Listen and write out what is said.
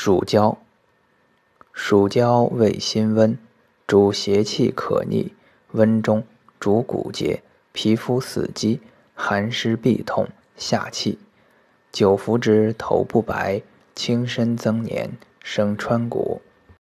蜀椒，蜀椒味辛温，主邪气可逆，温中，主骨节，皮肤死肌，寒湿痹痛，下气。久服之，头不白，轻身增年，生川谷。